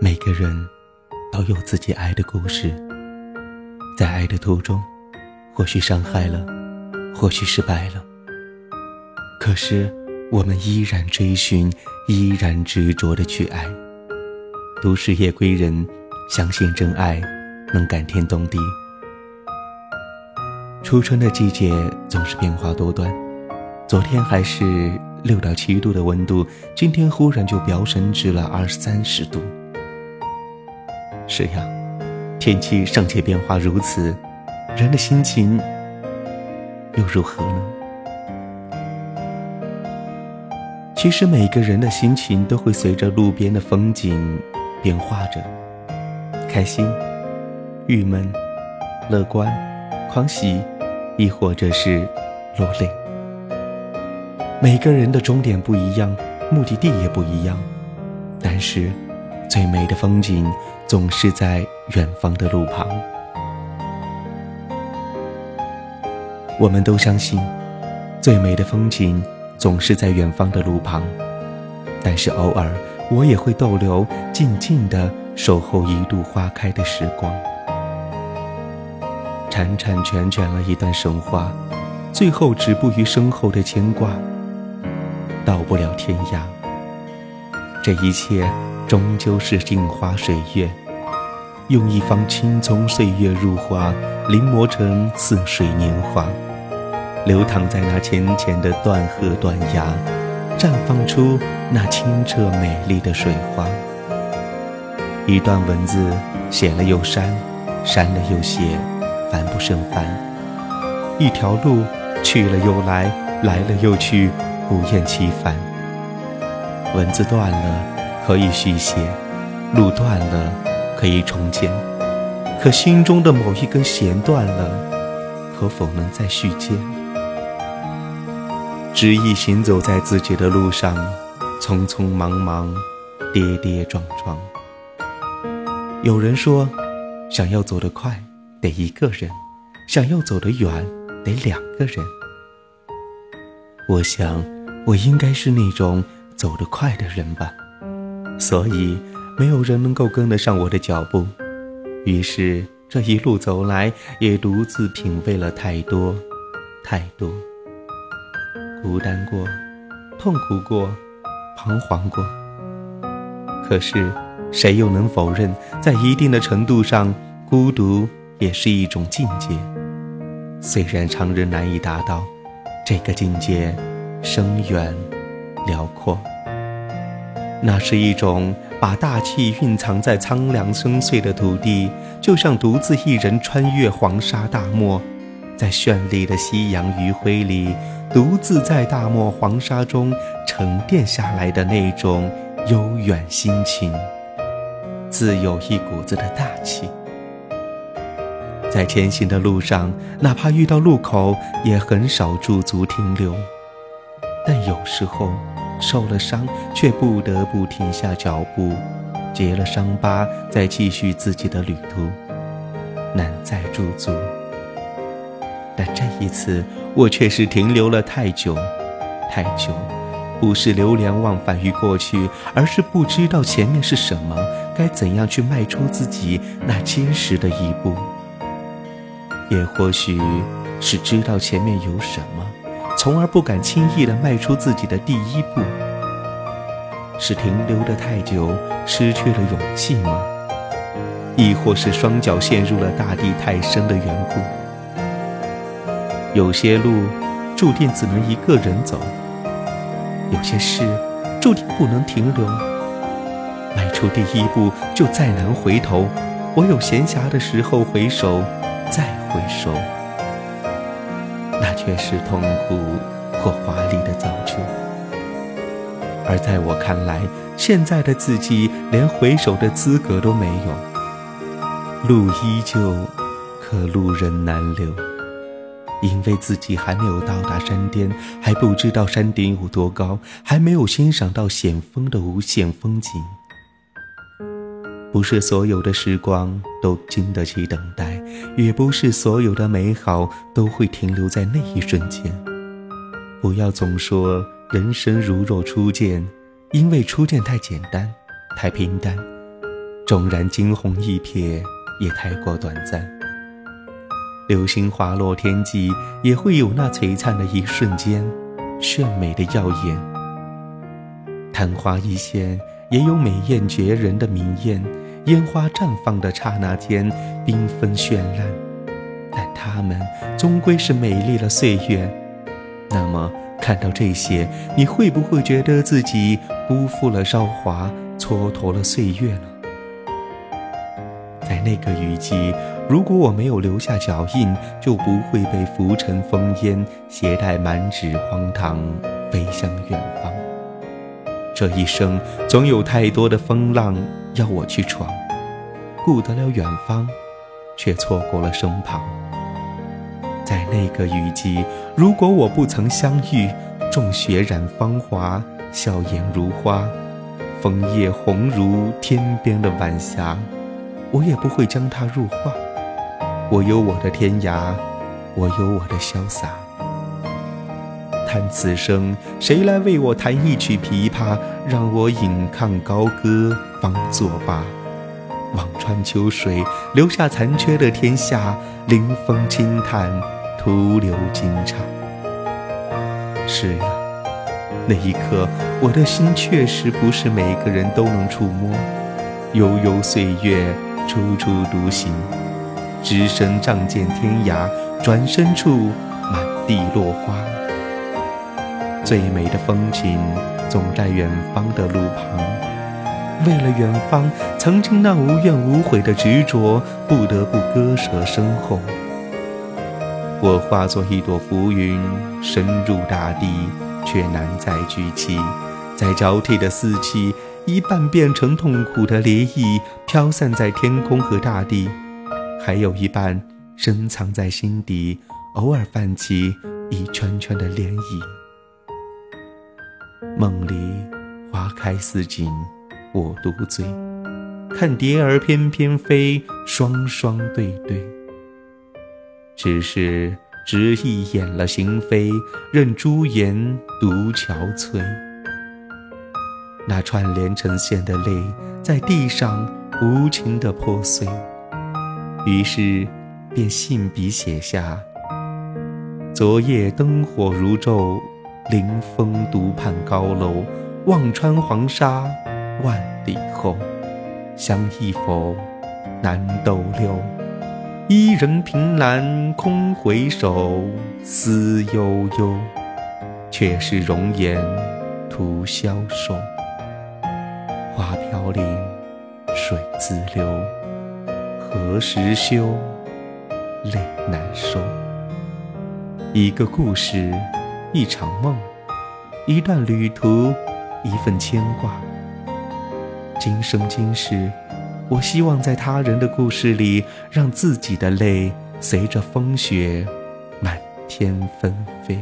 每个人都有自己爱的故事，在爱的途中，或许伤害了，或许失败了，可是我们依然追寻，依然执着的去爱。都市夜归人，相信真爱能感天动地。初春的季节总是变化多端，昨天还是六到七度的温度，今天忽然就飙升至了二三十度。是呀，天气尚且变化如此，人的心情又如何呢？其实每个人的心情都会随着路边的风景变化着，开心、郁闷、乐观、狂喜。亦或者是落泪。每个人的终点不一样，目的地也不一样，但是最美的风景总是在远方的路旁。我们都相信，最美的风景总是在远方的路旁，但是偶尔我也会逗留，静静的守候一度花开的时光。缠缠卷卷了一段神话，最后止步于身后的牵挂，到不了天涯。这一切终究是镜花水月，用一方青葱岁月入画，临摹成似水年华，流淌在那浅浅的断河断崖，绽放出那清澈美丽的水花。一段文字写了又删，删了又写。烦不胜烦，一条路去了又来，来了又去，不厌其烦。文字断了可以续写，路断了可以重建，可心中的某一根弦断了，可否能再续接？执意行走在自己的路上，匆匆忙忙，跌跌撞撞。有人说，想要走得快。得一个人，想要走得远，得两个人。我想，我应该是那种走得快的人吧，所以没有人能够跟得上我的脚步。于是这一路走来，也独自品味了太多，太多。孤单过，痛苦过，彷徨过。可是，谁又能否认，在一定的程度上，孤独。也是一种境界，虽然常人难以达到，这个境界深远辽阔。那是一种把大气蕴藏在苍凉深邃的土地，就像独自一人穿越黄沙大漠，在绚丽的夕阳余晖里，独自在大漠黄沙中沉淀下来的那种悠远心情，自有一股子的大气。在前行的路上，哪怕遇到路口，也很少驻足停留。但有时候受了伤，却不得不停下脚步，结了伤疤，再继续自己的旅途，难再驻足。但这一次，我却是停留了太久，太久，不是流连忘返于过去，而是不知道前面是什么，该怎样去迈出自己那坚实的一步。也或许是知道前面有什么，从而不敢轻易地迈出自己的第一步。是停留的太久，失去了勇气吗？亦或是双脚陷入了大地太深的缘故？有些路注定只能一个人走，有些事注定不能停留。迈出第一步就再难回头，我有闲暇的时候回首。再回首，却是痛苦或华丽的造就。而在我看来，现在的自己连回首的资格都没有。路依旧，可路人难留，因为自己还没有到达山巅，还不知道山顶有多高，还没有欣赏到险峰的无限风景。不是所有的时光都经得起等待，也不是所有的美好都会停留在那一瞬间。不要总说人生如若初见，因为初见太简单，太平淡；纵然惊鸿一瞥，也太过短暂。流星滑落天际，也会有那璀璨的一瞬间，炫美的耀眼；昙花一现，也有美艳绝人的明艳。烟花绽放的刹那间，缤纷绚烂，但它们终归是美丽了岁月。那么，看到这些，你会不会觉得自己辜负了韶华，蹉跎了岁月呢？在那个雨季，如果我没有留下脚印，就不会被浮尘风烟携带满纸荒唐，飞向远方。这一生，总有太多的风浪要我去闯，顾得了远方，却错过了身旁。在那个雨季，如果我不曾相遇，众雪染芳华，笑颜如花，枫叶红如天边的晚霞，我也不会将它入画。我有我的天涯，我有我的潇洒。叹此生，谁来为我弹一曲琵琶，让我引吭高歌方作罢。望穿秋水，留下残缺的天下，临风轻叹。徒留惊诧。是呀，那一刻，我的心确实不是每个人都能触摸。悠悠岁月，处处独行，只身仗剑天涯，转身处，满地落花。最美的风景，总在远方的路旁。为了远方，曾经那无怨无悔的执着，不得不割舍身后。我化作一朵浮云，深入大地，却难再聚起。在交替的四季，一半变成痛苦的涟漪，飘散在天空和大地；还有一半深藏在心底，偶尔泛起一圈圈的涟漪。梦里花开似锦，我独醉，看蝶儿翩翩飞，双双对对。只是执意掩了心扉，任朱颜独憔悴。那串连成线的泪，在地上无情地破碎。于是，便信笔写下：昨夜灯火如昼，临风独盼高楼。望穿黄沙，万里后，相忆否？难逗留。伊人凭栏空回首，思悠悠，却是容颜徒消瘦。花飘零，水自流，何时休？泪难收。一个故事，一场梦，一段旅途，一份牵挂。今生今世。我希望在他人的故事里，让自己的泪随着风雪满天纷飞。